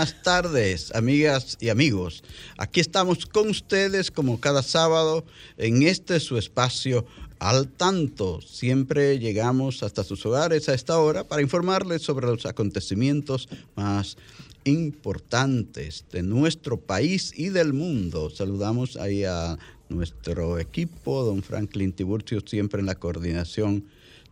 Buenas tardes, amigas y amigos. Aquí estamos con ustedes como cada sábado en este su espacio al tanto. Siempre llegamos hasta sus hogares a esta hora para informarles sobre los acontecimientos más importantes de nuestro país y del mundo. Saludamos ahí a nuestro equipo, don Franklin Tiburcio, siempre en la coordinación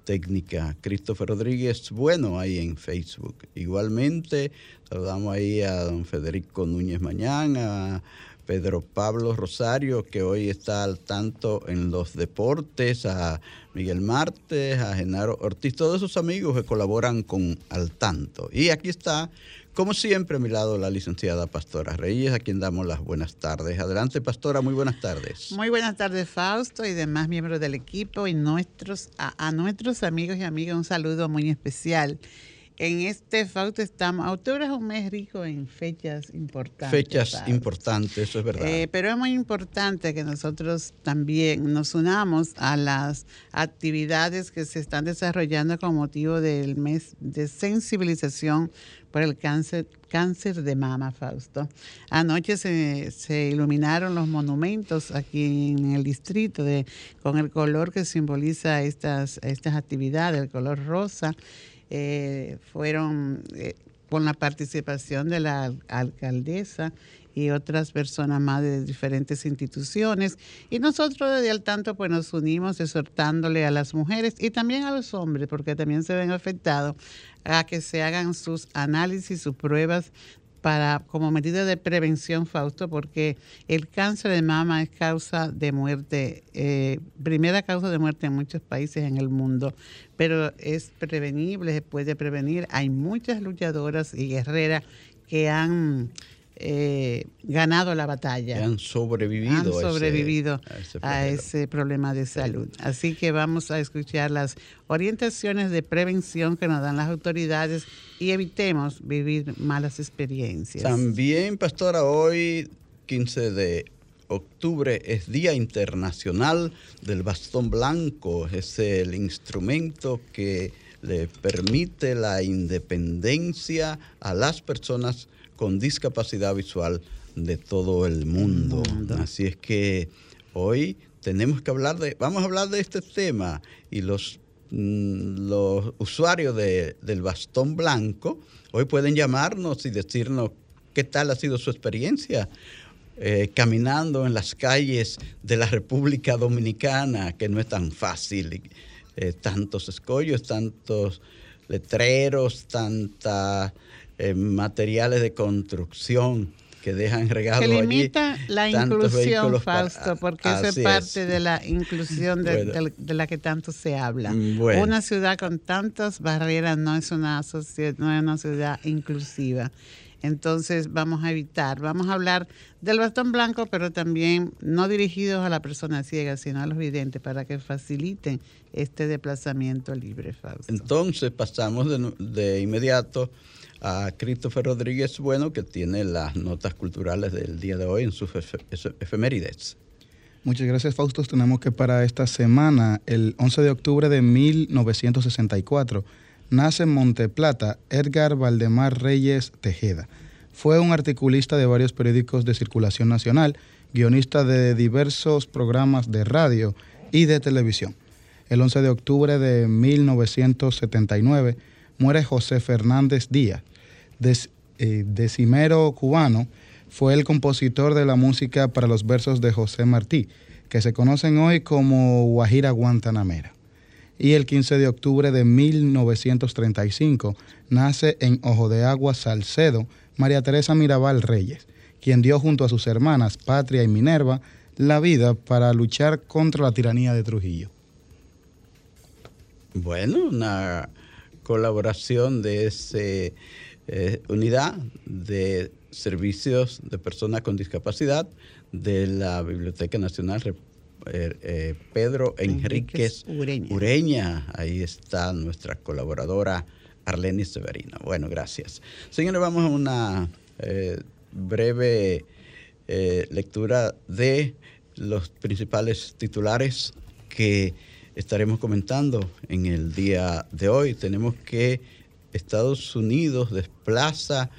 técnica. Christopher Rodríguez, bueno, ahí en Facebook. Igualmente, saludamos ahí a don Federico Núñez Mañán, a Pedro Pablo Rosario, que hoy está al tanto en los deportes, a Miguel Martes, a Genaro Ortiz, todos esos amigos que colaboran con Al Tanto. Y aquí está como siempre, a mi lado la licenciada Pastora Reyes, a quien damos las buenas tardes. Adelante, Pastora, muy buenas tardes. Muy buenas tardes, Fausto, y demás miembros del equipo y nuestros, a, a nuestros amigos y amigas un saludo muy especial en este Fausto estamos, octubre es un mes rico en fechas importantes. Fechas importantes, eso es verdad. Eh, pero es muy importante que nosotros también nos unamos a las actividades que se están desarrollando con motivo del mes de sensibilización por el cáncer, cáncer de mama, Fausto. Anoche se, se iluminaron los monumentos aquí en el distrito de, con el color que simboliza estas, estas actividades, el color rosa eh, fueron eh, con la participación de la alcaldesa y otras personas más de diferentes instituciones. Y nosotros desde el tanto pues nos unimos exhortándole a las mujeres y también a los hombres, porque también se ven afectados, a que se hagan sus análisis, sus pruebas para como medida de prevención, Fausto, porque el cáncer de mama es causa de muerte, eh, primera causa de muerte en muchos países en el mundo, pero es prevenible, se puede prevenir. Hay muchas luchadoras y guerreras que han eh, ganado la batalla. han sobrevivido, han sobrevivido a, ese, problema de salud. Así que vamos a escuchar las orientaciones de prevención que nos dan las autoridades y evitemos vivir malas experiencias. También, pastora, hoy 15 de octubre es Día Internacional del Bastón Blanco. Es el instrumento que le permite la independencia a las personas con discapacidad visual de todo el mundo. Así es que hoy tenemos que hablar de, vamos a hablar de este tema y los, mm, los usuarios del bastón blanco hoy pueden llamarnos y decirnos qué tal ha sido su experiencia. Eh, caminando en las calles de la República Dominicana, que no es tan fácil, eh, tantos escollos, tantos letreros, tantas eh, materiales de construcción que dejan regados que limita la inclusión, Fausto, porque eso es parte de la inclusión de, la que tanto se habla. Mm, una ciudad con tantas barreras no es una sociedad, no es una ciudad inclusiva. Entonces vamos a evitar, vamos a hablar del bastón blanco, pero también no dirigidos a la persona ciega, sino a los videntes, para que faciliten este desplazamiento libre, Fausto. Entonces pasamos de inmediato a Christopher Rodríguez Bueno, que tiene las notas culturales del día de hoy en sus efemérides. Muchas gracias, Fausto. Tenemos que para esta semana, el 11 de octubre de 1964, nace en Monteplata Edgar Valdemar Reyes Tejeda. Fue un articulista de varios periódicos de circulación nacional, guionista de diversos programas de radio y de televisión. El 11 de octubre de 1979 muere José Fernández Díaz, eh, decimero cubano, fue el compositor de la música para los versos de José Martí, que se conocen hoy como Guajira Guantanamera. Y el 15 de octubre de 1935 nace en Ojo de Agua, Salcedo, María Teresa Mirabal Reyes, quien dio junto a sus hermanas Patria y Minerva la vida para luchar contra la tiranía de Trujillo. Bueno, una colaboración de esa eh, unidad de servicios de personas con discapacidad de la Biblioteca Nacional eh, eh, Pedro Enríquez, Ureña. Ahí está nuestra colaboradora Arleni Severina. Bueno, gracias. Señores, vamos a una eh, breve eh, lectura de los principales titulares que estaremos comentando en el día de hoy. Tenemos que Estados Unidos desplaza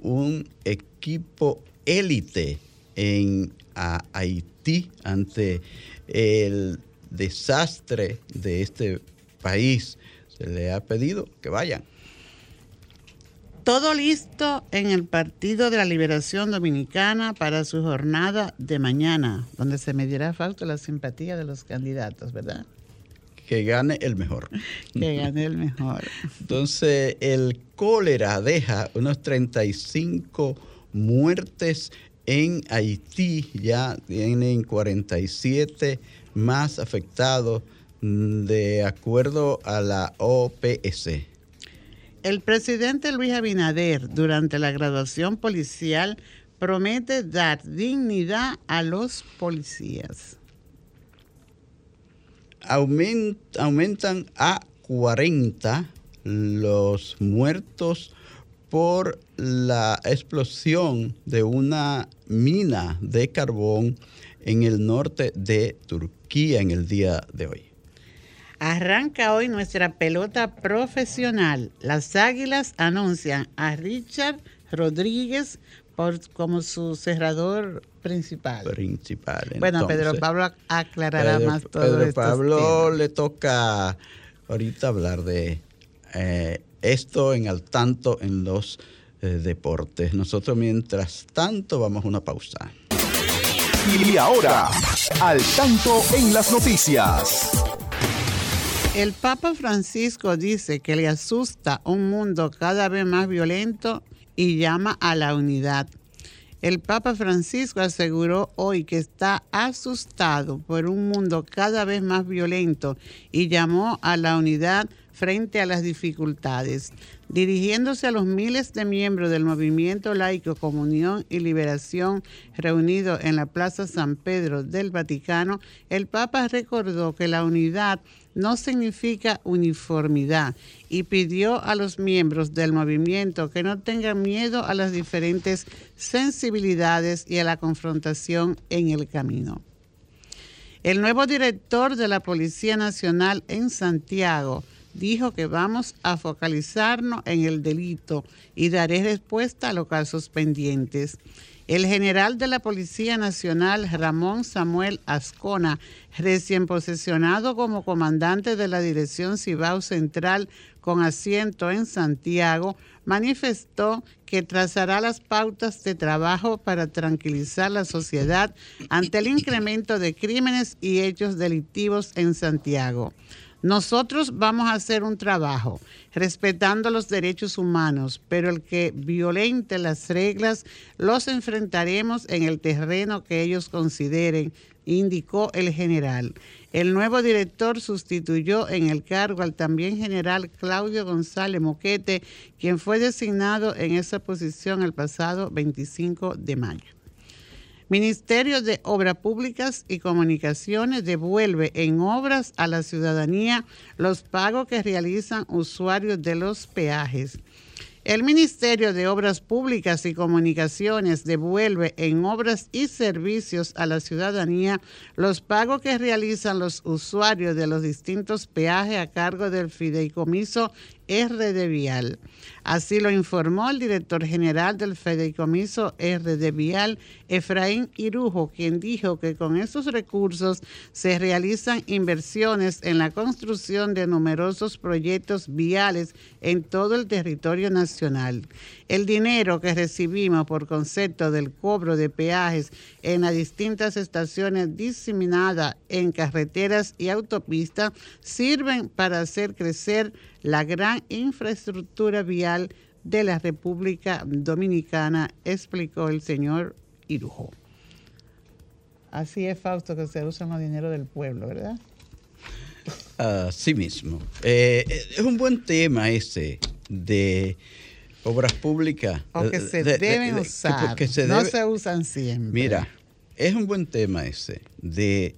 un equipo élite en Haití ante el desastre de este país se le ha pedido que vayan. Todo listo en el Partido de la Liberación Dominicana para su jornada de mañana, donde se medirá falta la simpatía de los candidatos, ¿verdad? Que gane el mejor. Que gane el mejor. Entonces, el cólera deja unos 35 muertes en Haití, ya tienen 47 más afectados de acuerdo a la OPS. El presidente Luis Abinader, durante la graduación policial, promete dar dignidad a los policías. Aumentan a 40 los muertos por la explosión de una mina de carbón en el norte de Turquía en el día de hoy. Arranca hoy nuestra pelota profesional. Las Águilas anuncian a Richard Rodríguez por, como su cerrador principal. Principal. Bueno, Pedro Pablo aclarará más todo Pedro Pablo le toca ahorita hablar de eh, esto en al tanto en los eh, deportes. Nosotros mientras tanto vamos a una pausa. Y ahora, al tanto en las noticias. El Papa Francisco dice que le asusta un mundo cada vez más violento y llama a la unidad. El Papa Francisco aseguró hoy que está asustado por un mundo cada vez más violento y llamó a la unidad frente a las dificultades. Dirigiéndose a los miles de miembros del movimiento laico Comunión y Liberación reunido en la Plaza San Pedro del Vaticano, el Papa recordó que la unidad no significa uniformidad y pidió a los miembros del movimiento que no tengan miedo a las diferentes sensibilidades y a la confrontación en el camino. El nuevo director de la Policía Nacional en Santiago, dijo que vamos a focalizarnos en el delito y daré respuesta a los casos pendientes. El general de la Policía Nacional, Ramón Samuel Ascona, recién posesionado como comandante de la Dirección Cibao Central con asiento en Santiago, manifestó que trazará las pautas de trabajo para tranquilizar la sociedad ante el incremento de crímenes y hechos delictivos en Santiago. Nosotros vamos a hacer un trabajo respetando los derechos humanos, pero el que violente las reglas los enfrentaremos en el terreno que ellos consideren, indicó el general. El nuevo director sustituyó en el cargo al también general Claudio González Moquete, quien fue designado en esa posición el pasado 25 de mayo. Ministerio de Obras Públicas y Comunicaciones devuelve en obras a la ciudadanía los pagos que realizan usuarios de los peajes. El Ministerio de Obras Públicas y Comunicaciones devuelve en obras y servicios a la ciudadanía los pagos que realizan los usuarios de los distintos peajes a cargo del fideicomiso RD Vial. Así lo informó el director general del Fideicomiso RD Vial, Efraín Irujo, quien dijo que con estos recursos se realizan inversiones en la construcción de numerosos proyectos viales en todo el territorio nacional. El dinero que recibimos por concepto del cobro de peajes en las distintas estaciones diseminadas en carreteras y autopistas sirven para hacer crecer la gran infraestructura vial de la República Dominicana, explicó el señor Irujo. Así es, Fausto, que se usan los dineros del pueblo, ¿verdad? Así mismo. Eh, es un buen tema ese de obras públicas. O que se deben usar. no se usan siempre. Mira, es un buen tema ese de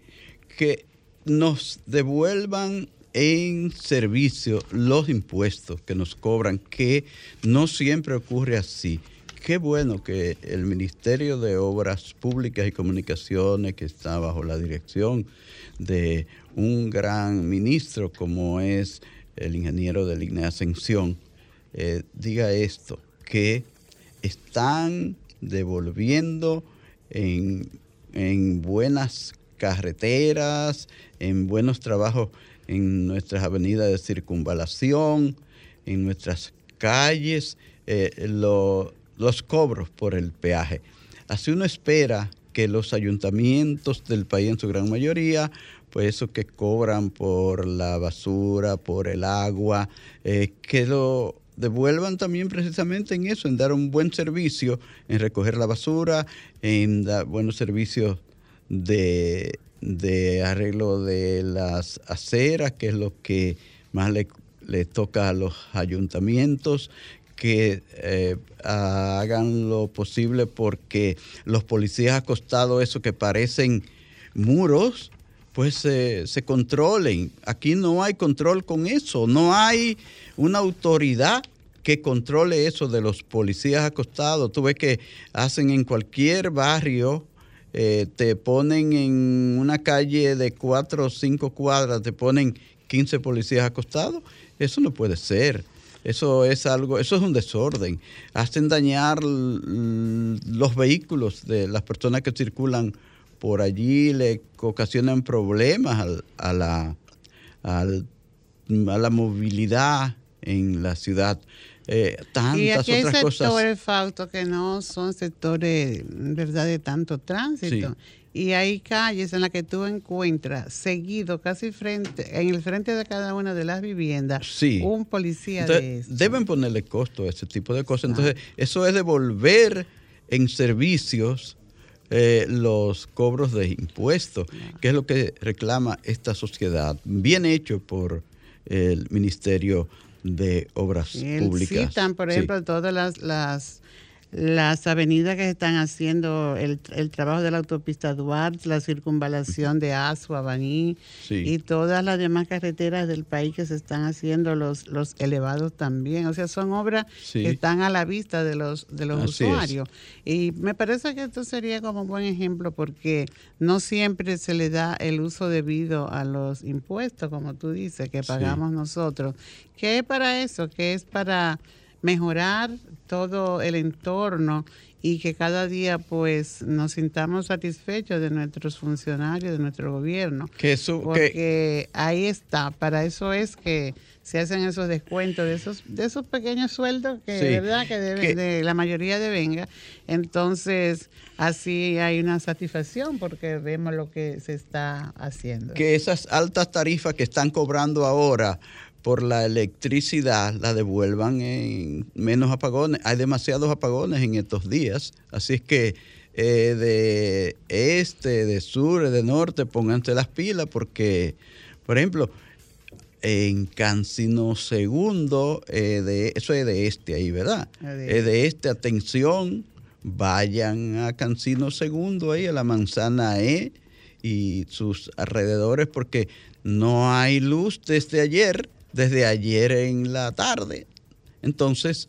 que nos devuelvan en servicio los impuestos que nos cobran, que no siempre ocurre así. Qué bueno que el Ministerio de Obras Públicas y Comunicaciones, que está bajo la dirección de un gran ministro como es el ingeniero de Línea Ascensión, eh, diga esto, que están devolviendo en, en buenas carreteras, en buenos trabajos en nuestras avenidas de circunvalación, en nuestras calles, eh, los cobros por el peaje. Así uno espera que los ayuntamientos del país en su gran mayoría pues eso que cobran por la basura, por el agua, eh, que lo devuelvan también precisamente en eso, en dar un buen servicio, en recoger la basura, en dar buenos servicios de, arreglo de las aceras, que es lo que más le, toca a los ayuntamientos, que eh, hagan lo posible porque los policías acostados, eso que parecen muros, pues se controlen. Aquí no hay control con eso, no hay una autoridad que controle eso de los policías acostados. Tú ves que hacen en cualquier barrio, eh, te ponen en una calle de cuatro o cinco cuadras, te ponen 15 policías acostados. Eso no puede ser. Eso es algo, eso es un desorden. Hacen dañar los vehículos de las personas que circulan por allí le ocasionan problemas a, la, a la movilidad en la ciudad. Eh, tantas y aquí hay otras sectores, Fausto, que no son sectores verdad de tanto tránsito. Y hay calles en las que tú encuentras seguido, casi frente, en el frente de cada una de las viviendas, un policía de Deben ponerle costo a ese tipo de cosas. Entonces, eso es devolver en servicios eh, los cobros de impuestos, que es lo que reclama esta sociedad. Bien hecho por el Ministerio de Obras Públicas. Citan, por ejemplo, todas las, las las avenidas que se están haciendo, el, trabajo de la autopista Duarte, la circunvalación de Asua, Baní y todas las demás carreteras del país que se están haciendo, los, los elevados también. O sea, son obras que están a la vista de los, de los usuarios. Y me parece que esto sería como un buen ejemplo porque no siempre se le da el uso debido a los impuestos, como tú dices, que pagamos nosotros. ¿Qué es para eso? ¿Qué es para mejorar todo el entorno y que cada día pues nos sintamos satisfechos de nuestros funcionarios, de nuestro gobierno. Que porque ahí está, para eso es que se hacen esos descuentos de esos de esos pequeños sueldos que de verdad que, de la mayoría devenga. Entonces, así hay una satisfacción porque vemos lo que se está haciendo. Que esas altas tarifas que están cobrando ahora por la electricidad la devuelvan en menos apagones. Hay demasiados apagones en estos días, así es que eh, de este, de sur, de norte, pónganse las pilas porque, por ejemplo, en Cancino Segundo, eh, de, eso es de este ahí, ¿verdad? Es de este, atención, vayan a Cancino Segundo ahí, a la manzana E y sus alrededores porque no hay luz desde ayer desde ayer en la tarde. Entonces,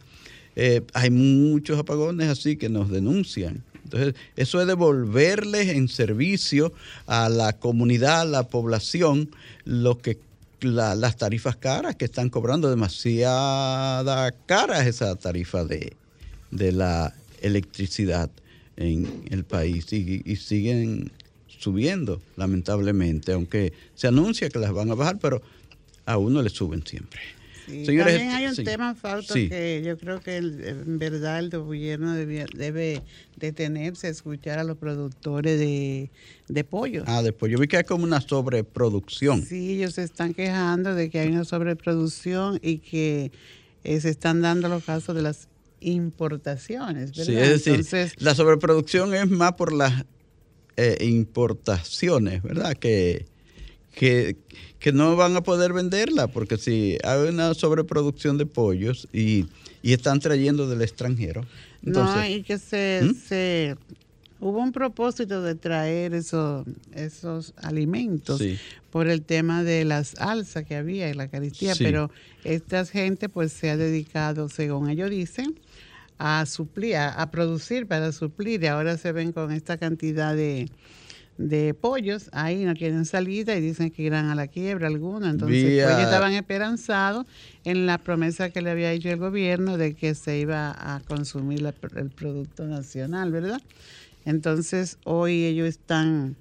eh, hay muchos apagones así que nos denuncian. Entonces, eso es devolverles en servicio a la comunidad, a la población, lo que las tarifas caras que están cobrando demasiada caras esa tarifa de, de la electricidad en el país y, siguen subiendo, lamentablemente, aunque se anuncia que las van a bajar, pero a uno le suben siempre. también hay un tema, Fausto, que yo creo que en verdad el gobierno debe, debe detenerse a escuchar a los productores de, de pollo. Ah, de pollo. Vi que hay como una sobreproducción. Sí, ellos se están quejando de que hay una sobreproducción y que eh, se están dando los casos de las importaciones, ¿verdad? Sí, es decir, la sobreproducción es más por las eh, importaciones, ¿verdad? Que, que, no van a poder venderla, porque si hay una sobreproducción de pollos y, están trayendo del extranjero. no, y que se, ¿Mm? se hubo un propósito de traer esos, esos alimentos por el tema de las alzas que había en la caristía, pero esta gente pues se ha dedicado, según ellos dicen, a suplir, a, producir para suplir y ahora se ven con esta cantidad de, de pollos, ahí no quieren salida y dicen que irán a la quiebra algunos. Entonces, ellos estaban esperanzados en la promesa que le había hecho el gobierno de que se iba a consumir el producto nacional, ¿verdad? Entonces, hoy ellos están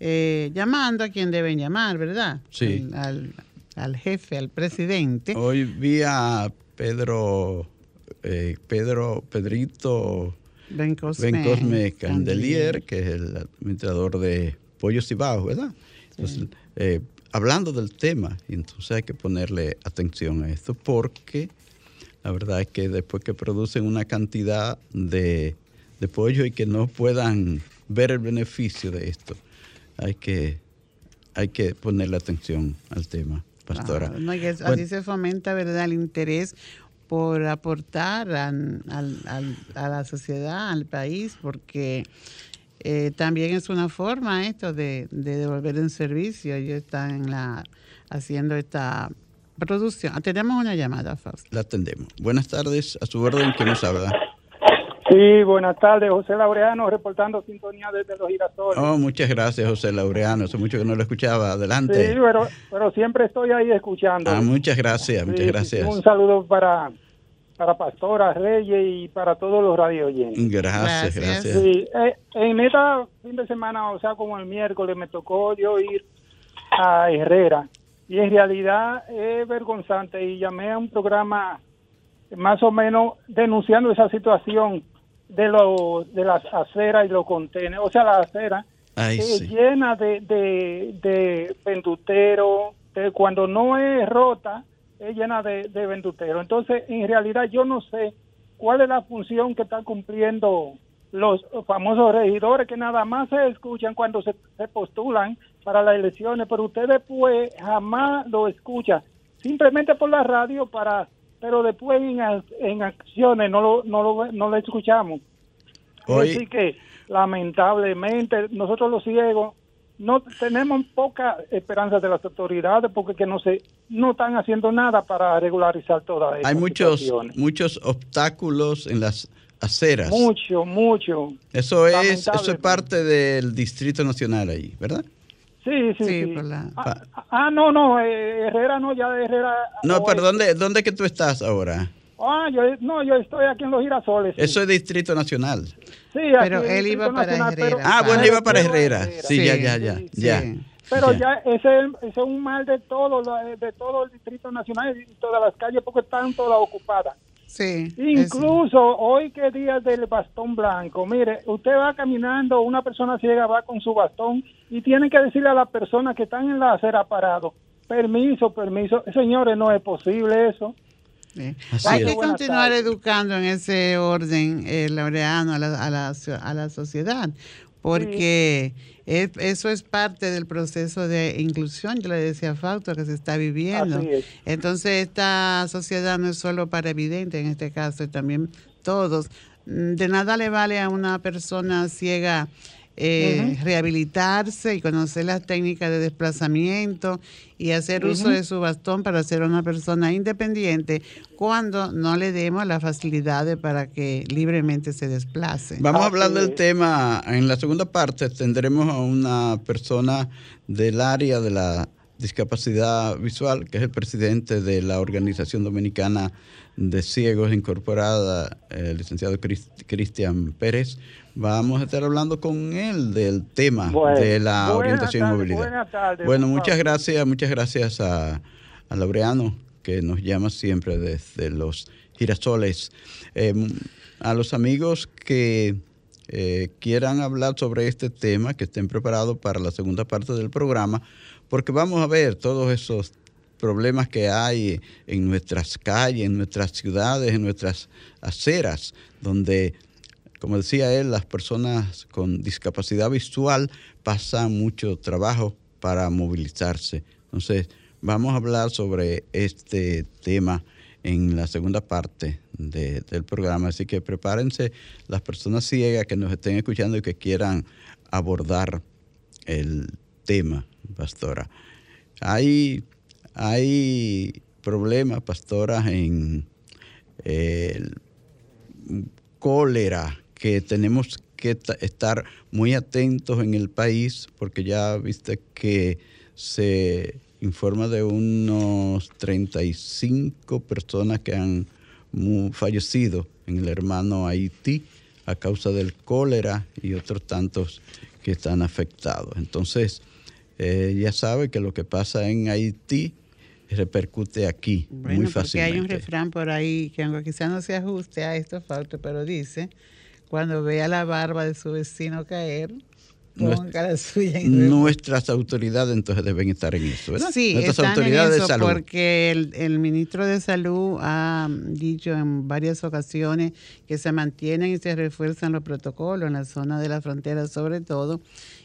eh, llamando a quien deben llamar, ¿verdad? Sí. al, al, jefe, al presidente. Hoy vi a Pedro eh, Pedro, Pedrito Bencosme, Candelier, que es el administrador de Pollos y Bajos, ¿verdad? Entonces, eh, hablando del tema, entonces hay que ponerle atención a esto, porque la verdad es que después que producen una cantidad de, de pollo y que no puedan ver el beneficio de esto, hay que, hay que ponerle atención al tema, pastora. así se fomenta, ¿verdad?, el interés por aportar a, la sociedad, al país, porque eh, también es una forma esto de, devolver un servicio. Ellos están haciendo esta producción. Tenemos una llamada, Fausto. La atendemos. Buenas tardes, a su orden, ¿quién nos habla? Sí, buenas tardes, José Laureano, reportando sintonía desde los girasoles. Oh, muchas gracias, José Laureano. Hace mucho que no lo escuchaba. Adelante. Sí, pero, pero siempre estoy ahí escuchando. Ah, muchas gracias, muchas gracias. Un saludo para, para Pastora Reyes y para todos los radio oyentes. Gracias, gracias. Sí, eh, en esta fin de semana, o sea, como el miércoles, me tocó yo ir a Herrera. Y en realidad es vergonzante. Y llamé a un programa más o menos denunciando esa situación de lo, de las aceras y los contenedores, o sea, la acera llena de, de, de venduteros, cuando no es rota, es llena de, de venduteros. Entonces, en realidad yo no sé cuál es la función que están cumpliendo los famosos regidores que nada más se escuchan cuando se, se postulan para las elecciones, pero usted después jamás lo escucha, simplemente por la radio para pero después en, en acciones no lo, no lo, no lo escuchamos. Así que lamentablemente nosotros los ciegos no tenemos poca esperanza de las autoridades porque que no se no están haciendo nada para regularizar toda esto. Hay muchos muchos obstáculos en las aceras. Mucho, mucho. Eso es eso es parte del Distrito Nacional ahí, ¿verdad? Sí, sí, sí. Ah, ah, no, no, eh, Herrera no, ya de Herrera. No, pero ¿dónde, ¿dónde que tú estás ahora? Ah, yo, no, yo estoy aquí en Los Girasoles. Eso es Distrito Nacional. Sí, pero él iba para Herrera. ah, bueno, iba para Herrera. Sí, ya, ya, ya. ya. Pero ya, ese, es un mal de todo, de todo el Distrito Nacional y todas las calles porque están todas ocupadas. Sí. Incluso hoy que día del bastón blanco, mire, usted va caminando, una persona ciega va con su bastón y tiene que decirle a las personas que están en la acera parado, permiso, permiso. Señores, no es posible eso. Hay que continuar educando en ese orden, eh, Laureano, a la, a, la, a la sociedad, porque eso es parte del proceso de inclusión, yo le decía a Fausto, que se está viviendo. Entonces, esta sociedad no es solo para evidente en este caso, también todos. De nada le vale a una persona ciega eh, rehabilitarse y conocer las técnicas de desplazamiento y hacer uso de su bastón para ser una persona independiente cuando no le demos las facilidades para que libremente se desplace. Vamos a hablar del tema, en la segunda parte tendremos a una persona del área de la discapacidad visual, que es el presidente de la Organización Dominicana de Ciegos Incorporada, el licenciado Cristian Pérez. Vamos a estar hablando con él del tema de la orientación y movilidad. bueno, muchas gracias, muchas gracias a, a Laureano, que nos llama siempre desde los girasoles. Em, a los amigos que eh, quieran hablar sobre este tema, que estén preparados para la segunda parte del programa, porque vamos a ver todos esos problemas que hay en nuestras calles, en nuestras ciudades, en nuestras aceras, donde, como decía él, las personas con discapacidad visual pasan mucho trabajo para movilizarse. Entonces, vamos a hablar sobre este tema en la segunda parte del programa, así que prepárense las personas ciegas que nos estén escuchando y que quieran abordar el tema, pastora. Hay hay problemas, pastoras, en el cólera, que tenemos que estar muy atentos en el país, porque ya viste que se informa de unos 35 personas que han fallecido en el hermano Haití a causa del cólera y otros tantos que están afectados. Entonces, eh, ya sabe que lo que pasa en Haití repercute aquí muy fácilmente. Hay un refrán por ahí que aunque quizás no se ajuste a esto, falta, pero dice, cuando vea la barba de su vecino caer, ponga la suya Nuestras autoridades entonces deben estar en eso, ¿verdad? Sí, Nuestras autoridades en eso de salud. Porque el, el, ministro de Salud ha dicho en varias ocasiones que se mantienen y se refuerzan los protocolos en la zona de la frontera sobre todo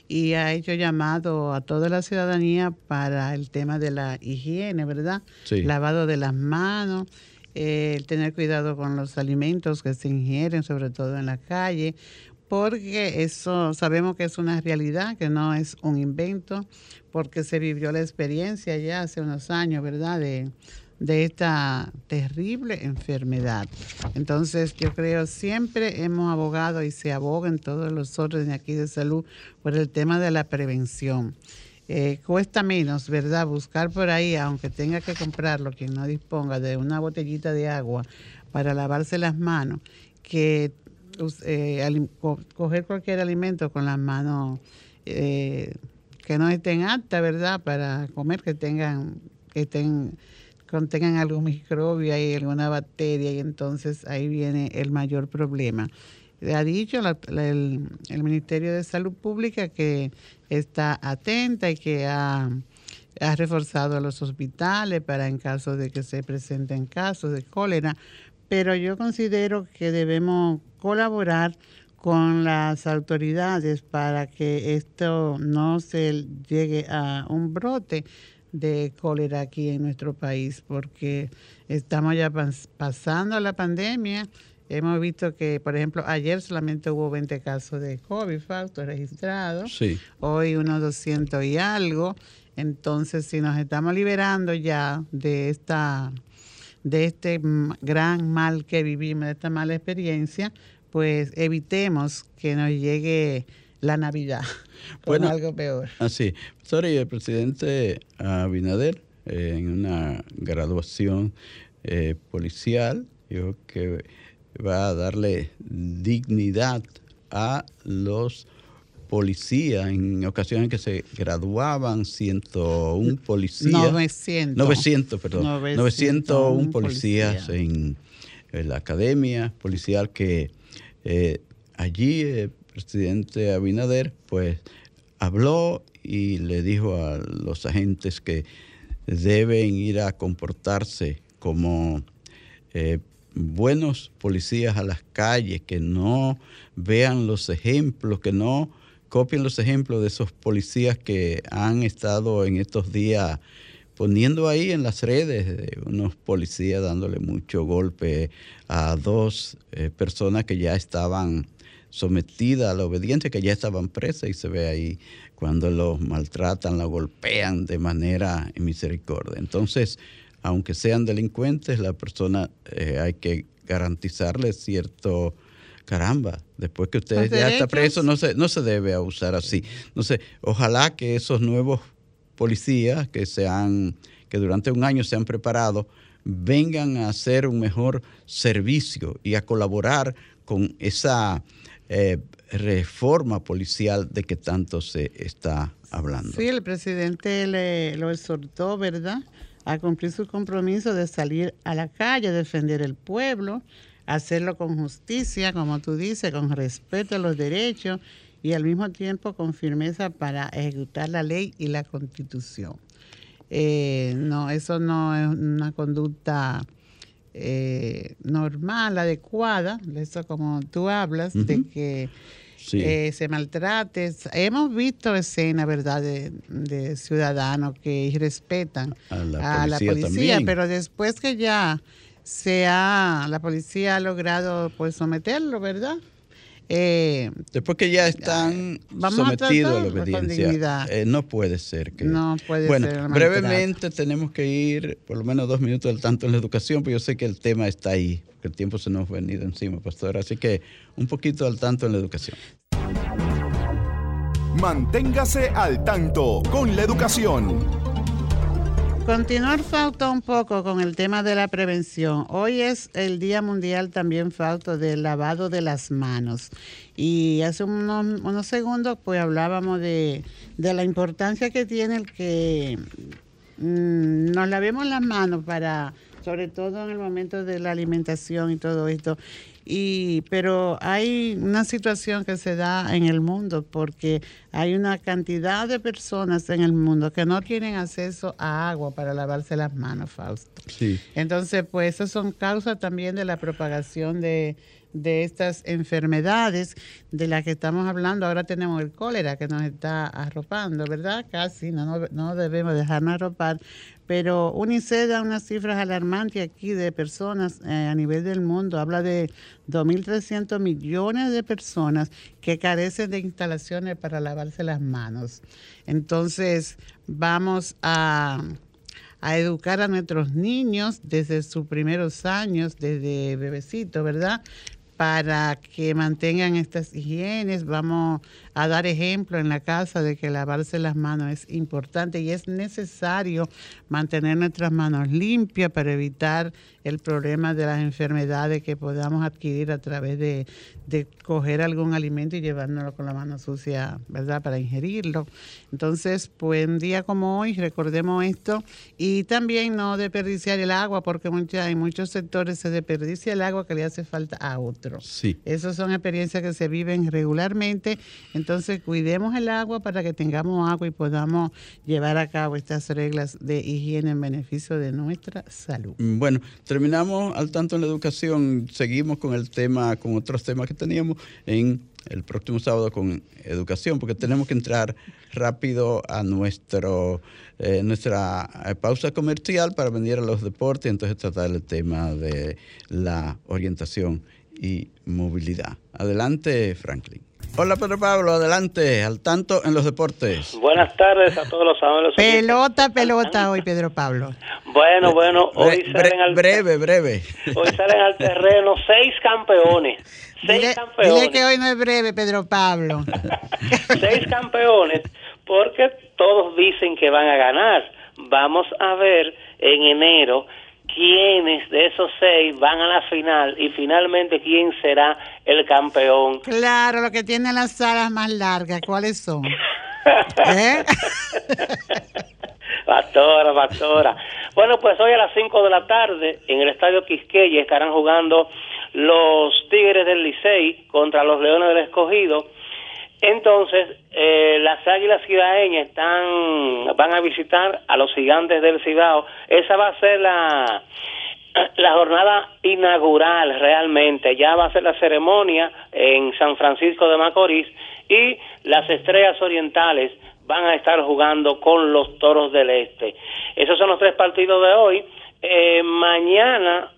y ha hecho llamado a toda la ciudadanía para el tema de la higiene, ¿verdad? Lavado de las manos, eh, tener cuidado con los alimentos que se ingieren, sobre todo en la calle, porque eso sabemos que es una realidad, que no es un invento, porque se vivió la experiencia ya hace unos años, ¿verdad? De, de esta terrible enfermedad. Entonces, yo creo siempre hemos abogado y se aboga en todos los órdenes aquí de salud por el tema de la prevención. Eh, cuesta menos, ¿verdad? Buscar por ahí, aunque tenga que comprarlo, quien no disponga de una botellita de agua para lavarse las manos, que eh, coger cualquier alimento con las manos eh, que no estén aptas, ¿verdad? Para comer, que tengan, que estén contengan algún microbio y alguna bacteria y entonces ahí viene el mayor problema. Ha dicho el, Ministerio de Salud Pública que está atenta y que ha, ha reforzado a los hospitales para en caso de que se presenten casos de cólera, pero yo considero que debemos colaborar con las autoridades para que esto no se llegue a un brote de cólera aquí en nuestro país, porque estamos ya pasando la pandemia. Hemos visto que, por ejemplo, ayer solamente hubo 20 casos de COVID facto registrados, hoy unos 200 y algo. Entonces, si nos estamos liberando ya de esta de este gran mal que vivimos, de esta mala experiencia, pues evitemos que nos llegue la Navidad bueno, algo peor. Así, sorry, el presidente Abinader eh, en una graduación eh, policial dijo que va a darle dignidad a los policías en ocasiones que se graduaban 101 policías. 900 900 perdón. 901 policías. en, la academia policial que eh, allí presidente Abinader, pues habló y le dijo a los agentes que deben ir a comportarse como eh, buenos policías a las calles, que no vean los ejemplos, que no copien los ejemplos de esos policías que han estado en estos días poniendo ahí en las redes unos policías dándole mucho golpe a dos eh, personas que ya estaban sometida a la obediencia, que ya estaban presas y se ve ahí cuando los maltratan, los golpean de manera misericordia. Entonces, aunque sean delincuentes, la persona eh, hay que garantizarle cierto caramba, después que usted ya está preso, no se, no se debe abusar así. No sé, ojalá que esos nuevos policías que se han, que durante un año se han preparado, vengan a hacer un mejor servicio y a colaborar con esa eh, reforma policial de que tanto se está hablando. Sí, el presidente lo exhortó, ¿verdad?, a cumplir su compromiso de salir a la calle, defender el pueblo, hacerlo con justicia, como tú dices, con respeto a los derechos y al mismo tiempo con firmeza para ejecutar la ley y la constitución. Eh, no, eso no es una conducta eh, normal, adecuada, eso como tú hablas, de que eh, se maltrate. Hemos visto escenas, ¿verdad?, de, ciudadanos que irrespetan a la policía, pero después que ya se ha, la policía ha logrado pues someterlo, ¿verdad? Eh, Después que ya están sometidos a, la obediencia, eh, no puede ser que... No puede bueno, brevemente tenemos que ir por lo menos dos minutos del tanto en la educación, porque yo sé que el tema está ahí, que el tiempo se nos ha venido encima, pastor. Así que un poquito al tanto en la educación. Manténgase al tanto con la educación. Continuar falta un poco con el tema de la prevención. Hoy es el Día Mundial también falta del lavado de las manos. Y hace unos, segundos pues hablábamos de, la importancia que tiene el que mm, nos lavemos las manos para, sobre todo en el momento de la alimentación y todo esto. Y, pero hay una situación que se da en el mundo porque hay una cantidad de personas en el mundo que no tienen acceso a agua para lavarse las manos, Fausto. Sí. Entonces, pues eso son causas también de la propagación de, de estas enfermedades de las que estamos hablando. Ahora tenemos el cólera que nos está arropando, ¿verdad? Casi, no, no, no debemos dejarnos arropar, pero UNICEF da unas cifras alarmantes aquí de personas eh, a nivel del mundo. Habla de 2.300 millones de personas que carecen de instalaciones para lavarse las manos. Entonces, vamos a, a educar a nuestros niños desde sus primeros años, desde bebecito, ¿verdad? para que mantengan estas higienes. Vamos a dar ejemplo en la casa de que lavarse las manos es importante y es necesario mantener nuestras manos limpias para evitar el problema de las enfermedades que podamos adquirir a través de, de coger algún alimento y llevárnoslo con la mano sucia, ¿verdad? Para ingerirlo. Entonces, pues un día como hoy, recordemos esto y también no desperdiciar el agua, porque mucha, en muchos sectores se desperdicia el agua que le hace falta a otros. Sí. Esas son experiencias que se viven regularmente. Entonces, cuidemos el agua para que tengamos agua y podamos llevar a cabo estas reglas de higiene en beneficio de nuestra salud. Bueno, terminamos al tanto en la educación, seguimos con el tema, con otros temas que teníamos en el próximo sábado con educación, porque tenemos que entrar rápido a nuestro eh, nuestra eh, pausa comercial para venir a los deportes entonces tratar el tema de la orientación y movilidad. Adelante, Franklin. Hola Pedro Pablo, adelante, al tanto en los deportes. Buenas tardes a todos los amigos. Pelota, pelota hoy, Pedro Pablo. Bueno, bueno, hoy salen al breve, breve. Hoy salen al terreno seis campeones. Seis dile, campeones. Dile que hoy no es breve, Pedro Pablo. seis campeones, porque todos dicen que van a ganar. Vamos a ver en enero quiénes de esos seis van a la final y finalmente quién será el campeón. Claro, lo que tiene las alas más largas, ¿cuáles son? ¿Eh? Pastora, pastora. Bueno, pues hoy a las 5 de la tarde en el Estadio Quisqueya estarán jugando los Tigres del Licey contra los Leones del Escogido entonces, eh, las Águilas Ciudadeñas están, van a visitar a los gigantes del Cibao. Esa va a ser la, la jornada inaugural realmente. Ya va a ser la ceremonia en San Francisco de Macorís y las Estrellas Orientales van a estar jugando con los Toros del Este. Esos son los tres partidos de hoy. Eh, mañana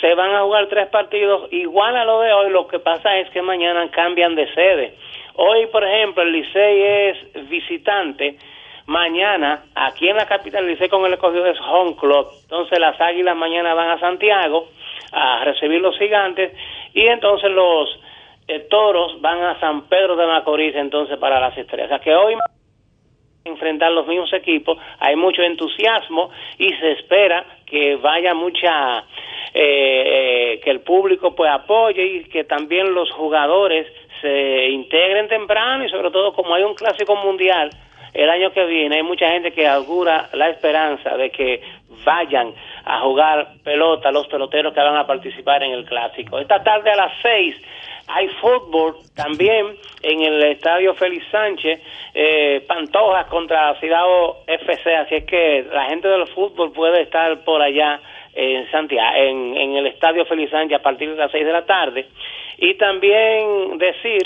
se van a jugar tres partidos igual a lo de hoy. Lo que pasa es que mañana cambian de sede. Hoy, por ejemplo, el Licey es visitante. Mañana, aquí en la capital, el Licey con el escogido es home club. Entonces, las Águilas mañana van a Santiago a recibir los gigantes y entonces los eh, toros van a San Pedro de Macorís entonces para las estrellas. O sea que hoy enfrentar los mismos equipos, hay mucho entusiasmo y se espera que vaya mucha, eh, eh, que el público pues apoye y que también los jugadores se integren temprano y sobre todo como hay un clásico mundial el año que viene, hay mucha gente que augura la esperanza de que vayan a jugar pelota los peloteros que van a participar en el clásico. Esta tarde a las seis hay fútbol también en el estadio Félix Sánchez, eh, Pantojas contra Cidao FC, así es que la gente del fútbol puede estar por allá en Santiago, en, el estadio Félix Sánchez a partir de las 6 de la tarde. Y también decir,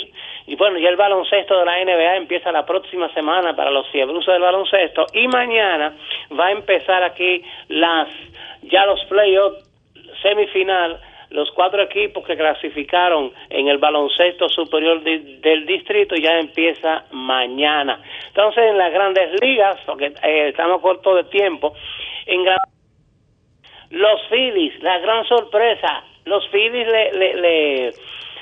y bueno, ya el baloncesto de la NBA empieza la próxima semana para los fiebrusos del baloncesto y mañana va a empezar aquí las ya los playoffs semifinal los cuatro equipos que clasificaron en el baloncesto superior del distrito ya empieza mañana. Entonces, en las grandes ligas, porque eh, estamos cortos de tiempo, en los Phillies, la gran sorpresa, los Phillies le, le, le,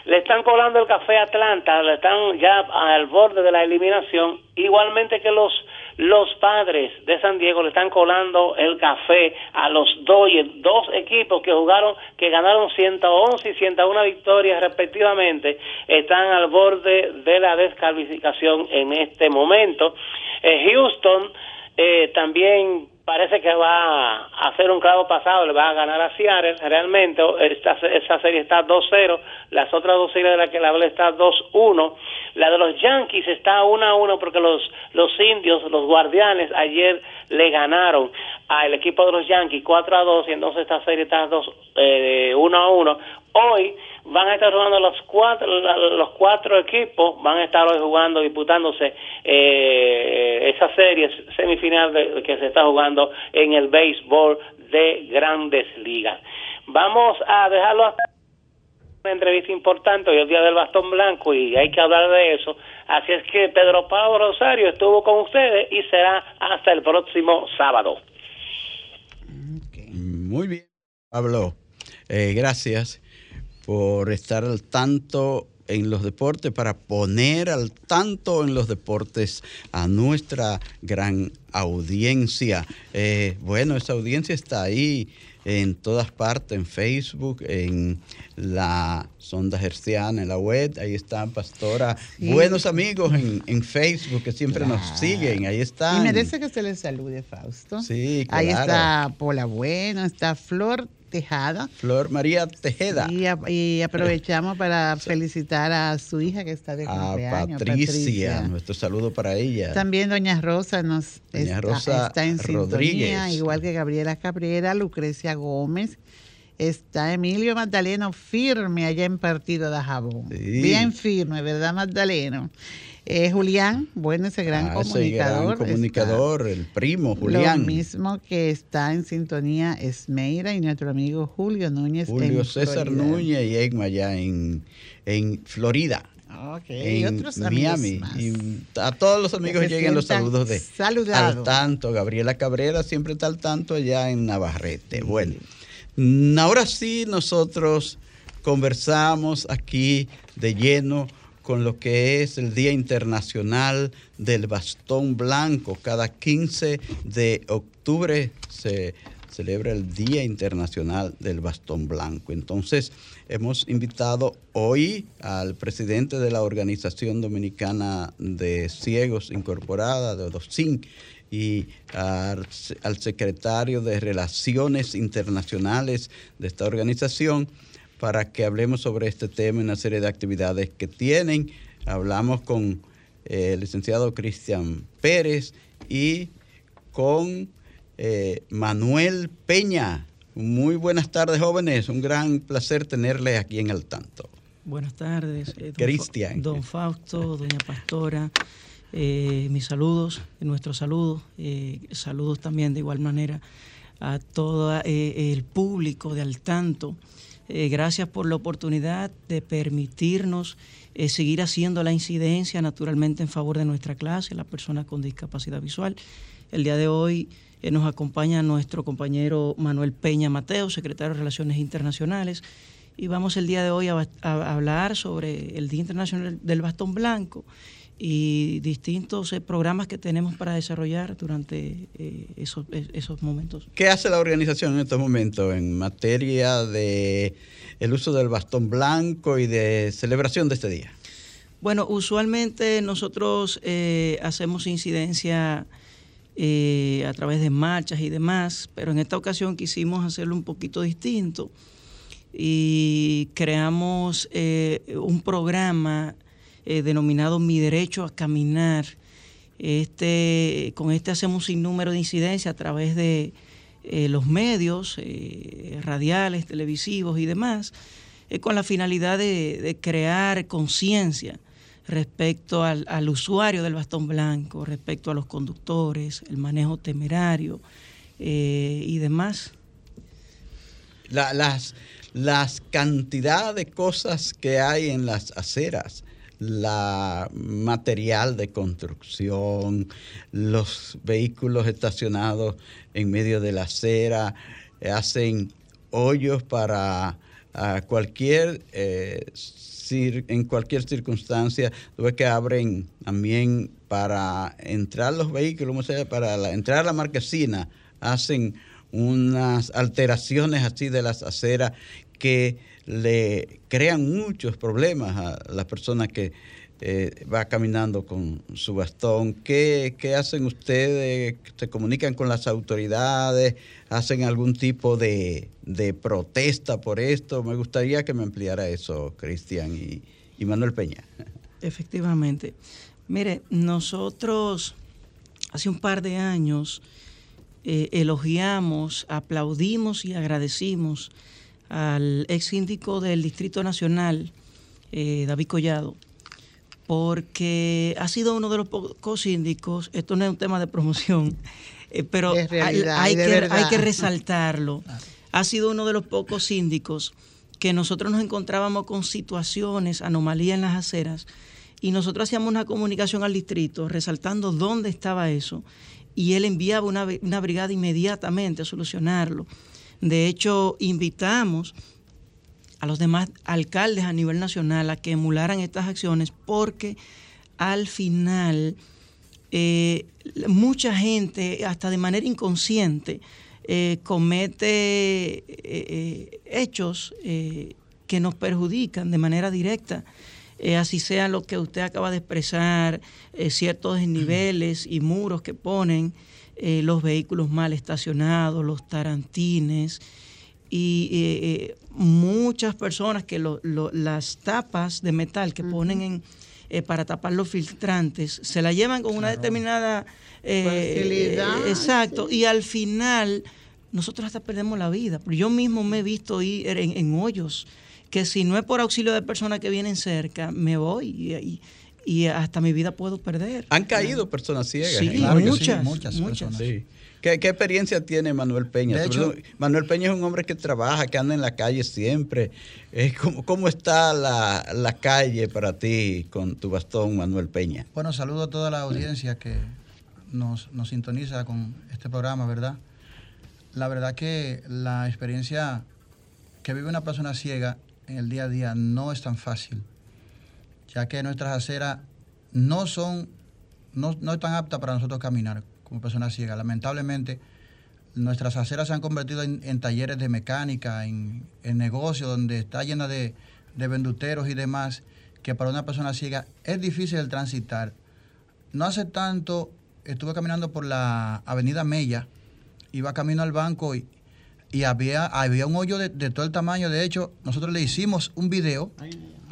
le están colando el café a Atlanta, le están ya al borde de la eliminación, igualmente que los los padres de San Diego le están colando el café a los Dodgers, dos equipos que jugaron, que ganaron 111 y 101 victorias respectivamente, están al borde de la descalificación en este momento. Eh, Houston eh, también parece que va a hacer un clavo pasado, le va a ganar a Seattle. Realmente esta, esa serie está 2-0, las otras dos series de las que le hablé está 2-1. La de los Yankees está 1-1 porque los, los indios, los guardianes, ayer le ganaron al equipo de los Yankees 4-2 y entonces esta serie está 2, eh, 1-1. Hoy van a estar jugando los cuatro los cuatro equipos van a estar hoy jugando disputándose eh, esa serie semifinal que se está jugando en el béisbol de Grandes Ligas. Vamos a dejarlo hasta una entrevista importante hoy el día del bastón blanco y hay que hablar de eso. Así es que Pedro Pablo Rosario estuvo con ustedes y será hasta el próximo sábado. Muy bien Pablo. Eh, gracias por estar al tanto en los deportes, para poner al tanto en los deportes a nuestra gran audiencia. Eh, bueno, esa audiencia está ahí en todas partes, en Facebook, en la Sonda Gerciana, en la web, ahí están, Pastora. Buenos amigos en, Facebook que siempre nos siguen, ahí están. Y merece que se les salude, Fausto. Sí, claro. Ahí está Pola Bueno, está Flor Tejada. Flor María Tejeda. Y, aprovechamos para felicitar a su hija que está de cumpleaños. A Patricia, nuestro saludo para ella. También Doña Rosa nos está, en sintonía, igual que Gabriela Cabrera, Lucrecia Gómez. Está Emilio Magdaleno firme allá en Partido de Jabón. Bien firme, ¿verdad, Magdaleno? Eh, Julián, bueno, ese gran ah, comunicador. Ese comunicador, el primo Julián. Lo mismo que está en sintonía Esmeira y nuestro amigo Julio Núñez. Julio César Núñez y Egma allá en, en Florida. Okay. En y otros Miami. Y a todos los amigos lleguen los saludos de al tanto. Gabriela Cabrera siempre está al tanto allá en Navarrete. Bueno, ahora sí nosotros conversamos aquí de lleno con lo que es el Día Internacional del Bastón Blanco. Cada 15 de octubre se celebra el Día Internacional del Bastón Blanco. Entonces, hemos invitado hoy al presidente de la Organización Dominicana de Ciegos Incorporada, de ODOCIN, y al, al secretario de Relaciones Internacionales de esta organización, para que hablemos sobre este tema y una serie de actividades que tienen. Hablamos con eh, el licenciado Cristian Pérez y con eh, Manuel Peña. Muy buenas tardes, jóvenes. Un gran placer tenerles aquí en el tanto. Buenas tardes, eh, Cristian. Don Fausto, doña Pastora. mis saludos, nuestros saludos, saludos también de igual manera a todo el público de al tanto eh, gracias por la oportunidad de permitirnos eh, seguir haciendo la incidencia naturalmente en favor de nuestra clase, las personas con discapacidad visual. El día de hoy eh, nos acompaña nuestro compañero Manuel Peña Mateo, secretario de Relaciones Internacionales, y vamos el día de hoy a, hablar sobre el Día Internacional del Bastón Blanco y distintos eh, programas que tenemos para desarrollar durante eh, esos, esos momentos. ¿Qué hace la organización en estos momentos en materia de el uso del bastón blanco y de celebración de este día? Bueno, usualmente nosotros eh, hacemos incidencia a través de marchas y demás, pero en esta ocasión quisimos hacerlo un poquito distinto y creamos un programa eh, denominado Mi Derecho a Caminar. Este, con este hacemos un número de incidencias a través de eh, los medios eh, radiales, televisivos y demás, con la finalidad de, crear conciencia respecto al, usuario del bastón blanco, respecto a los conductores, el manejo temerario y demás. las, las cantidad de cosas que hay en las aceras la material de construcción, los vehículos estacionados en medio de la acera, hacen hoyos para cualquier eh, en cualquier circunstancia, ves que abren también para entrar los vehículos, para entrar a la marquesina, hacen unas alteraciones así de las aceras que le crean muchos problemas a la persona que eh, va caminando con su bastón. ¿Qué, hacen ustedes? ¿Se comunican con las autoridades? ¿Hacen algún tipo de, protesta por esto? Me gustaría que me ampliara eso, Cristian y, Manuel Peña. Efectivamente. Mire, nosotros hace un par de años eh, elogiamos, aplaudimos y agradecimos al ex síndico del Distrito Nacional, eh, David Collado, porque ha sido uno de los pocos síndicos, esto no es un tema de promoción, eh, pero hay, que, hay, que, resaltarlo, ha sido uno de los pocos síndicos que nosotros nos encontrábamos con situaciones, anomalías en las aceras, y nosotros hacíamos una comunicación al distrito resaltando dónde estaba eso, y él enviaba una, una brigada inmediatamente a solucionarlo. De hecho, invitamos a los demás alcaldes a nivel nacional a que emularan estas acciones porque al final eh, mucha gente, hasta de manera inconsciente, eh, comete eh, hechos que nos perjudican de manera directa. así sea lo que usted acaba de expresar, ciertos niveles y muros que ponen, eh, los vehículos mal estacionados, los tarantines y eh, eh, muchas personas que las tapas de metal que ponen en, para tapar los filtrantes se la llevan con una determinada facilidad. exacto, y al final nosotros hasta perdemos la vida. Yo mismo me he visto ir en, hoyos que si no es por auxilio de personas que vienen cerca, me voy y, y hasta mi vida puedo perder. Han caído personas ciegas. Sí, muchas, muchas, muchas. ¿Qué, experiencia tiene Manuel Peña? Manuel Peña es un hombre que trabaja, que anda en la calle siempre. Eh, ¿Cómo, cómo está la, la, calle para ti con tu bastón, Manuel Peña? Bueno, saludo a toda la audiencia que nos, nos sintoniza con este programa, ¿verdad? La verdad que la experiencia que vive una persona ciega en el día a día no es tan fácil ya que nuestras aceras no son, no, no están aptas para nosotros caminar como personas ciegas. Lamentablemente, nuestras aceras se han convertido en, talleres de mecánica, en, negocios donde está llena de, de venduteros y demás, que para una persona ciega es difícil el transitar. No hace tanto estuve caminando por la avenida Mella, iba camino al banco y, y había, había un hoyo de, de, todo el tamaño. De hecho, nosotros le hicimos un video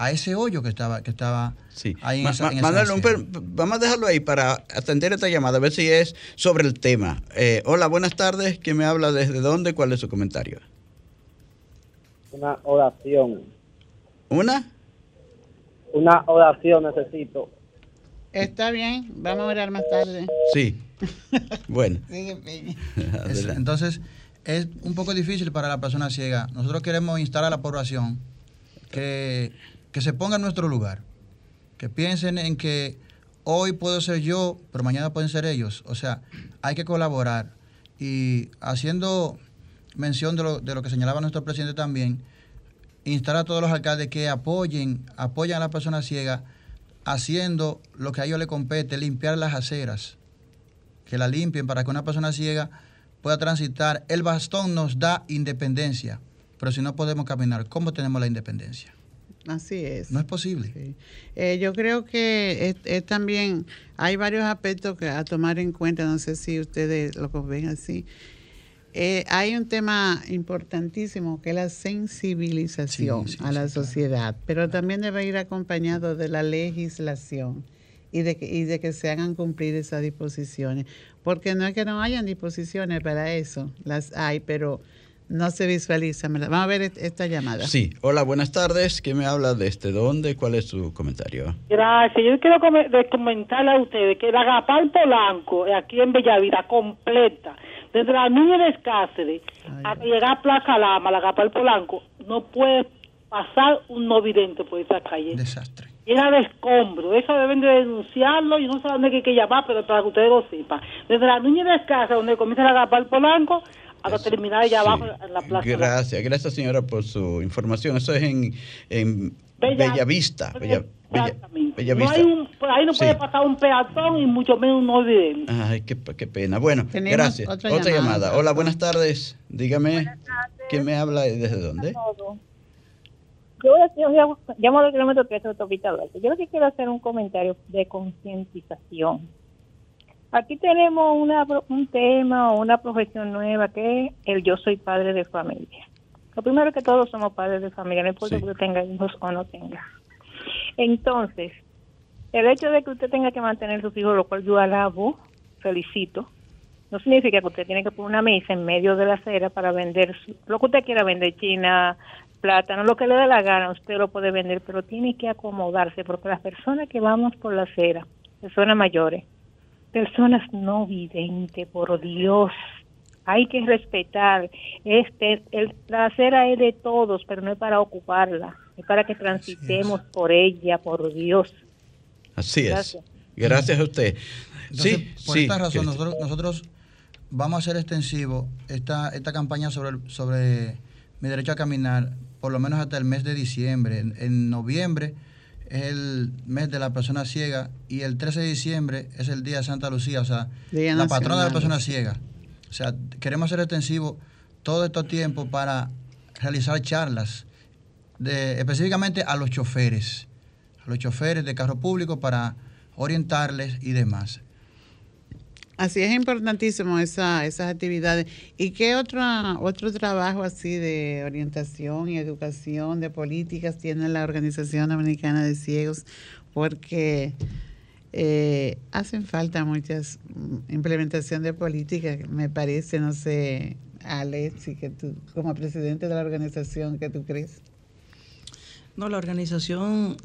a ese hoyo que estaba, que estaba ahí en, esa, Manuel, vamos a dejarlo ahí para atender esta llamada, a ver si es sobre el tema. Eh, hola, buenas tardes. ¿Quién me habla? ¿Desde dónde? ¿Cuál es su comentario? Una oración. ¿Una? Una oración necesito. Está bien, vamos a orar más tarde. Sí. Bueno. Entonces, es un poco difícil para la persona ciega. Nosotros queremos instar a la población que, se ponga en nuestro lugar, que piensen en que hoy puedo ser yo, pero mañana pueden ser ellos. O sea, hay que colaborar. Y haciendo mención de lo, de lo que señalaba nuestro presidente también, instar a todos los alcaldes que apoyen, apoyen a las personas ciegas haciendo lo que a ellos le compete, limpiar las aceras, que la limpien para que una persona ciega pueda transitar. El bastón nos da independencia, pero si no podemos caminar, ¿cómo tenemos la independencia? Así es. No es posible. Eh, yo creo que es, es también hay varios aspectos que a tomar en cuenta. No sé si ustedes lo ven así. Eh, hay un tema importantísimo que es la sensibilización Sí, sí, a la claro. sociedad, pero también debe ir acompañado de la legislación y de, que, y de que se hagan cumplir esas disposiciones. Porque no es que no hayan disposiciones para eso, las hay, pero no se visualizan. ¿verdad? Vamos a ver est- esta llamada. Sí, hola, buenas tardes. ¿Quién me habla? ¿Desde dónde? ¿Cuál es su comentario? Gracias. Yo quiero comentarle a ustedes que la Gapal Polanco, eh, aquí en Bellavista, completa, desde la Núñez de Cáceres hasta llegar a Plaza Lama, la Gapal Polanco, no puede pasar un no vidente por esa calle. Desastre. Llena de escombros. Eso deben de denunciarlo y no sé a dónde hay que llamar, pero para que ustedes lo sepan. Desde la Núñez de Cáceres, donde comienza la Gapal Polanco, hasta terminar allá abajo en la Plaza. Gracias, gracias señora por su información. Eso es en, en Bella- Bellavista. Bella, Bella, Exactamente. Bellavista. No hay un, por ahí no Sí. puede pasar un peatón y mucho menos un no vidente. Ay, qué, qué pena. Bueno, Tenemos gracias. otra Otra, llamada. llamada. Hola, buenas tardes. Dígame, ¿quién me habla y desde dónde? Yo, yo, yo llamo del kilómetro 3 de Autopista. Yo lo que quiero hacer un comentario de concientización. Aquí tenemos una, un tema o una profesión nueva que es el yo soy padre de familia. Lo primero es que todos somos padres de familia, no importa Sí. que usted tenga hijos o no tenga. Entonces, el hecho de que usted tenga que mantener sus hijos, lo cual yo alabo, felicito, no significa que usted tiene que poner una mesa en medio de la acera para vender su- lo que usted quiera vender, china, plátano, lo que le dé la gana, usted lo puede vender, pero tiene que acomodarse, porque las personas que vamos por la acera, personas mayores, personas no videntes, por Dios, hay que respetar. Este, el, la acera es de todos, pero no es para ocuparla, es para que transitemos por ella, por Dios. Así es. Gracias. Gracias a usted. Entonces, sí, por sí. esta razón, nosotros, nosotros vamos a hacer extensivo esta, esta campaña sobre, el- sobre mi derecho a caminar, por lo menos hasta el mes de diciembre. En, en noviembre es el mes de la persona ciega y el 13 de diciembre es el día de Santa Lucía, o sea, Día la patrona de la persona ciega. O sea, queremos hacer extensivo todo este tiempo para realizar charlas de, específicamente a los choferes, a los choferes de carro público para orientarles y demás. Así es importantísimo esa, esas actividades. ¿Y qué otra, otro trabajo así de orientación y educación de políticas tiene la Organización Dominicana de Ciegos? Porque eh, hacen falta muchas mm, implementación de políticas, me parece, no sé, Alex, y que tú, como presidente de la organización, ¿qué tú crees? No, la organización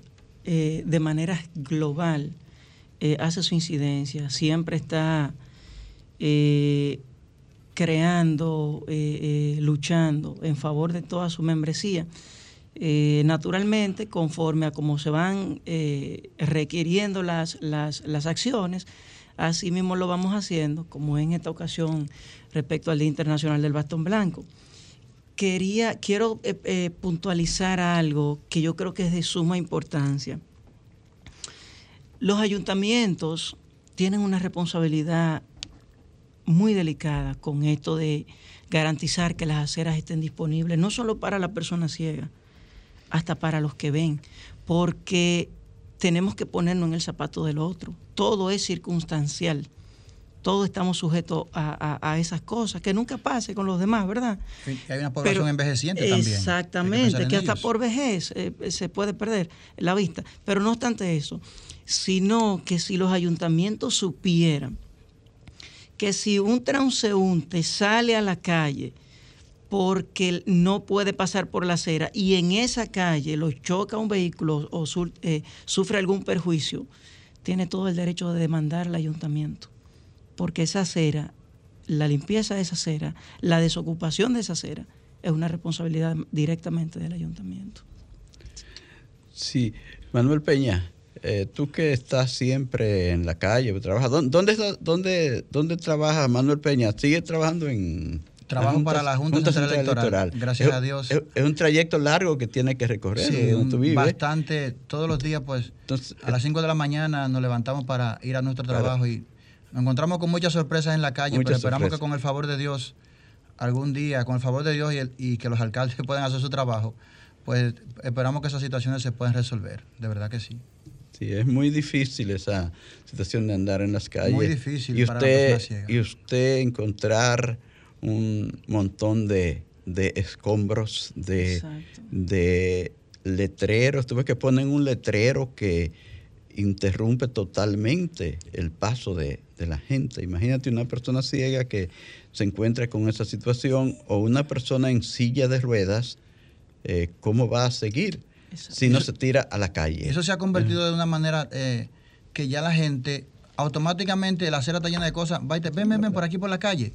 eh, de manera global eh, hace su incidencia, siempre está eh, creando, eh, eh, luchando en favor de toda su membresía. Naturalmente, conforme a cómo se van requiriendo las, las, las acciones, así mismo lo vamos haciendo, como en esta ocasión respecto al Día Internacional del Bastón Blanco quería, quiero puntualizar algo que yo creo que es de suma importancia. Los ayuntamientos tienen una responsabilidad muy delicada con esto de garantizar que las aceras estén disponibles, no solo para la persona ciega, hasta para los que ven, porque tenemos que ponernos en el zapato del otro. Todo es circunstancial. Todos estamos sujetos a, a- a esas cosas, que nunca pase con los demás, ¿verdad? Hay una población Pero- envejeciente también. Que Exactamente, que, hasta ellos. por vejez eh, se puede perder la vista. Pero no obstante eso, sino que si los ayuntamientos supieran que si un transeúnte sale a la calle porque no puede pasar por la acera y en esa calle lo choca un vehículo o eh, sufre algún perjuicio, tiene todo el derecho de demandar al ayuntamiento. Porque esa acera, la limpieza de esa acera, la desocupación de esa acera, es una responsabilidad directamente del ayuntamiento. Sí, Manuel Peña, eh, tú que estás siempre en la calle, trabajas, ¿dó- ¿dónde, está- dónde, dónde trabaja Manuel Peña? ¿Sigue trabajando en, Trabajo para la Junta, Central, Electoral. Gracias a Dios. Es, un trayecto largo que tiene que recorrer sí, Bastante, todos los días, pues, a las 5 de la mañana nos levantamos para ir a nuestro trabajo y nos encontramos con muchas sorpresas en la calle, pero esperamos que con el favor de Dios, algún día, con el favor de Dios y, y que los alcaldes puedan hacer su trabajo, pues esperamos que esas situaciones se puedan resolver, de verdad que sí. Sí, es muy difícil esa situación de andar en las calles. Muy difícil y usted, Y usted encontrar un montón de, escombros, de, de letreros. Tú ves que ponen un letrero que interrumpe totalmente el paso de, la gente. Imagínate una persona ciega que se encuentra con esa situación o una persona en silla de ruedas, eh, ¿cómo va a seguir? Si no se tira a la calle. Eso se ha convertido de una manera eh, que ya la gente automáticamente la acera está llena de cosas, ven, ven, ven por aquí por la calle.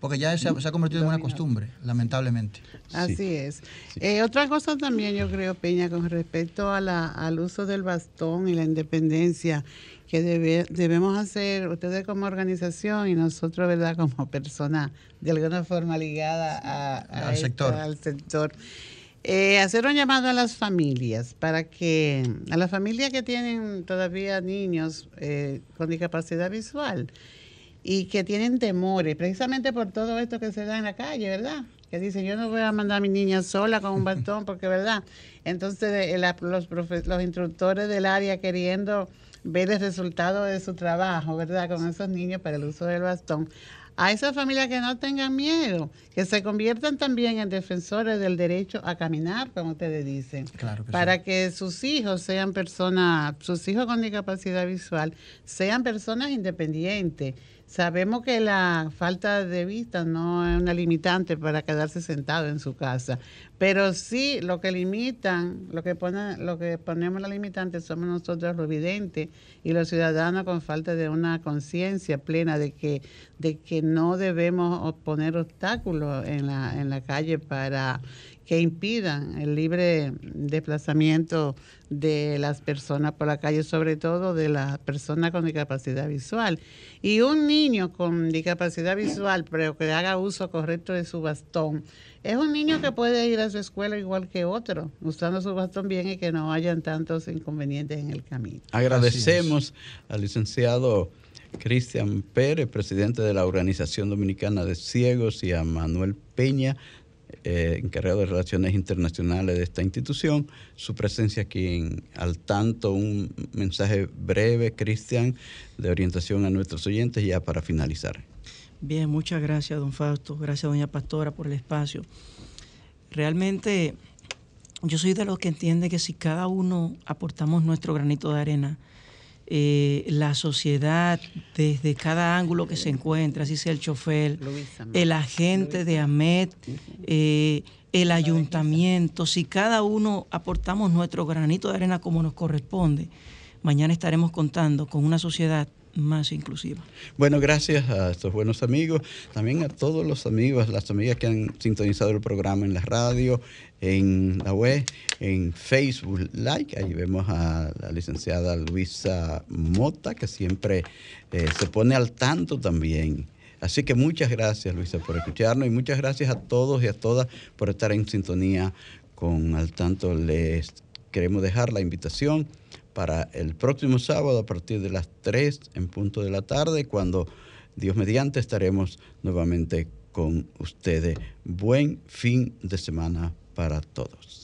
Porque ya se ha, convertido en una costumbre, lamentablemente. Así es. Eh, otra cosa también yo creo, Peña, con respecto a la, al uso del bastón y la independencia que debemos hacer ustedes como organización y nosotros, ¿verdad?, como persona de alguna forma ligada al, sector. al sector eh, hacer un llamado a las familias para que, a las familias que tienen todavía niños eh, con discapacidad visual y que tienen temores, precisamente por todo esto que se da en la calle, ¿verdad? Que dicen, yo no voy a mandar a mi niña sola con un bastón, porque, ¿verdad? Entonces, eh, los, los instructores del área queriendo ver el resultado de su trabajo, ¿verdad? Con esos niños para el uso del bastón a esas familias que no tengan miedo, que se conviertan también en defensores del derecho a caminar, como ustedes dicen, para que sus hijos sean personas, sus hijos con discapacidad visual, sean personas independientes. Sabemos que la falta de vista no es una limitante para quedarse sentado en su casa, pero sí lo que limitan, lo que ponen, lo que ponemos la limitante somos nosotros los videntes y los ciudadanos con falta de una conciencia plena de que, de que no debemos poner obstáculos en la, en la calle para que impidan el libre desplazamiento de las personas por la calle, sobre todo de las personas con discapacidad visual. Y un niño con discapacidad visual, pero que haga uso correcto de su bastón, es un niño que puede ir a su escuela igual que otro, usando su bastón bien y que no hayan tantos inconvenientes en el camino. Agradecemos al licenciado Cristian Pérez, presidente de la Organización Dominicana de Ciegos, y a Manuel Peña, eh, encargado de Relaciones Internacionales de esta institución, su presencia aquí en Al Tanto, un mensaje breve, Cristian, de orientación a nuestros oyentes ya para finalizar. Bien, muchas gracias, don Fausto. Gracias, doña Pastora, por el espacio. Realmente, yo soy de los que entiende que si cada uno aportamos nuestro granito de arena, eh, la sociedad desde cada ángulo que se encuentra, así sea el chofer, el agente de AMET, eh, el ayuntamiento, si cada uno aportamos nuestro granito de arena como nos corresponde, mañana estaremos contando con una sociedad más inclusiva. Bueno, gracias a estos buenos amigos, también a todos los amigos, las amigas que han sintonizado el programa en la radio, en la web, en Facebook Like. Ahí vemos a la licenciada Luisa Mota, que siempre eh, se pone al tanto también. Así que muchas gracias, Luisa, por escucharnos y muchas gracias a todos y a todas por estar en sintonía con Al Tanto. Les queremos dejar la invitación para el próximo sábado a partir de las 3 en punto de la tarde, cuando Dios mediante estaremos nuevamente con ustedes. Buen fin de semana para todos.